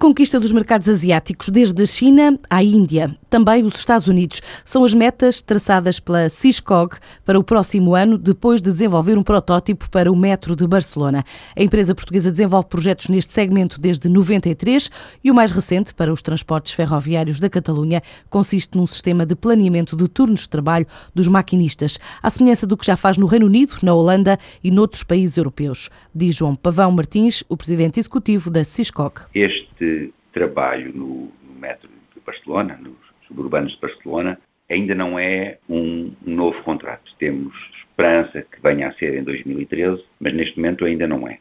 conquista dos mercados asiáticos, desde a China à Índia, também os Estados Unidos, são as metas traçadas pela Ciscog para o próximo ano, depois de desenvolver um protótipo para o metro de Barcelona. A empresa portuguesa desenvolve projetos neste segmento desde 93 e o mais recente, para os transportes ferroviários da Catalunha, consiste num sistema de planeamento de turnos de trabalho dos maquinistas, à semelhança do que já faz no Reino Unido, na Holanda e noutros países europeus, diz João Pavão Martins, o presidente executivo da Ciscog. Este trabalho no, metro de Barcelona, nos suburbanos de Barcelona, ainda não é um novo contrato. Temos esperança que venha a ser em 2013, mas neste momento ainda não é.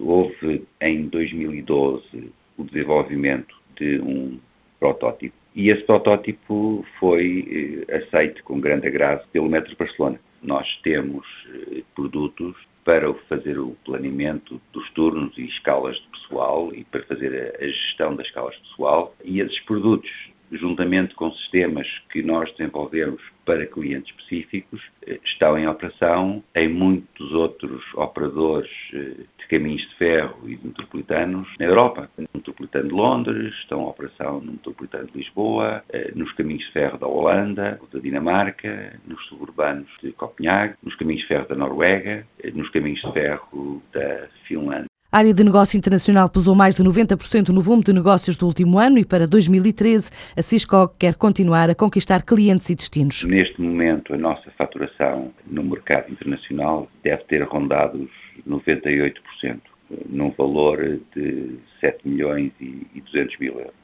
Houve em 2012 o desenvolvimento de um protótipo e esse protótipo foi eh, aceito com grande agrado pelo Metro de Barcelona. Nós temos eh, produtos para fazer o planeamento dos turnos e escalas de pessoal e para fazer a gestão das escalas de pessoal e esses produtos juntamente com sistemas que nós desenvolvemos para clientes específicos, eh, estão em operação em muitos outros operadores eh, de caminhos de ferro e de metropolitanos na Europa. No metropolitano de Londres, estão em operação no metropolitano de Lisboa, eh, nos caminhos de ferro da Holanda, da Dinamarca, nos suburbanos de Copenhague, nos caminhos de ferro da Noruega, nos caminhos de ferro da Finlândia. A área de negócio internacional pesou mais de 90% no volume de negócios do último ano e para 2013 a Ciscog quer continuar a conquistar clientes e destinos. Neste momento a nossa faturação no mercado internacional deve ter rondado os 98%, num valor de 7 milhões e 200 mil euros.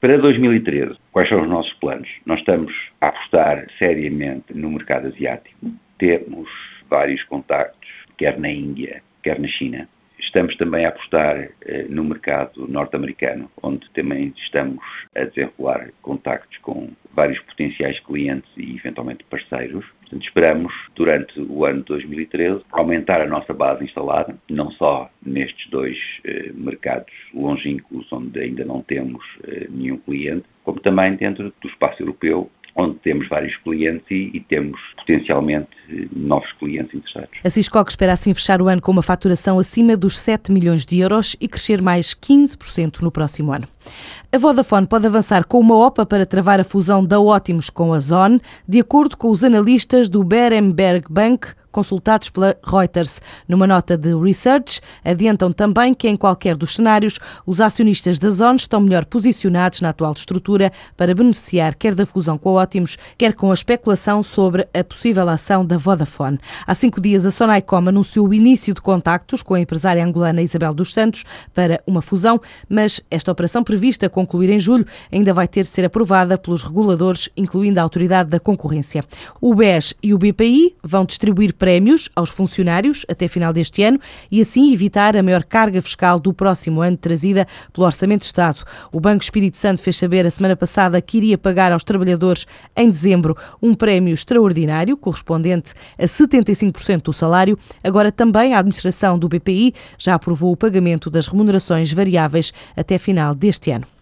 Para 2013, quais são os nossos planos? Nós estamos a apostar seriamente no mercado asiático. Temos vários contactos, quer na Índia, quer na China Estamos também a apostar eh, no mercado norte-americano, onde também estamos a desenrolar contactos com vários potenciais clientes e eventualmente parceiros. Portanto, esperamos, durante o ano de 2013, aumentar a nossa base instalada, não só nestes dois eh, mercados longínquos, onde ainda não temos eh, nenhum cliente, como também dentro do espaço europeu, onde temos vários clientes e, e, temos potencialmente novos clientes interessados. A Ciscoc espera assim fechar o ano com uma faturação acima dos 7 milhões de euros e crescer mais 15% no próximo ano. A Vodafone pode avançar com uma OPA para travar a fusão da Ótimos com a Zone, de acordo com os analistas do Berenberg Bank, consultados pela Reuters. Numa nota de research, adiantam também que, em qualquer dos cenários, os acionistas da Zone estão melhor posicionados na atual estrutura para beneficiar quer da fusão com a Ótimos, quer com a especulação sobre a possível ação da Vodafone. Há cinco dias, a Sonaicom anunciou o início de contactos com a empresária angolana Isabel dos Santos para uma fusão, mas esta operação prevista concluir em julho ainda vai ter de ser aprovada pelos reguladores, incluindo a Autoridade da Concorrência. O BES e o BPI vão distribuir prémios aos funcionários até final deste ano e assim evitar a maior carga fiscal do próximo ano trazida pelo Orçamento de Estado. O Banco Espírito Santo fez saber a semana passada que iria pagar aos trabalhadores em dezembro um prémio extraordinário correspondente a 75% do salário. Agora também a administração do BPI já aprovou o pagamento das remunerações variáveis até final deste ano.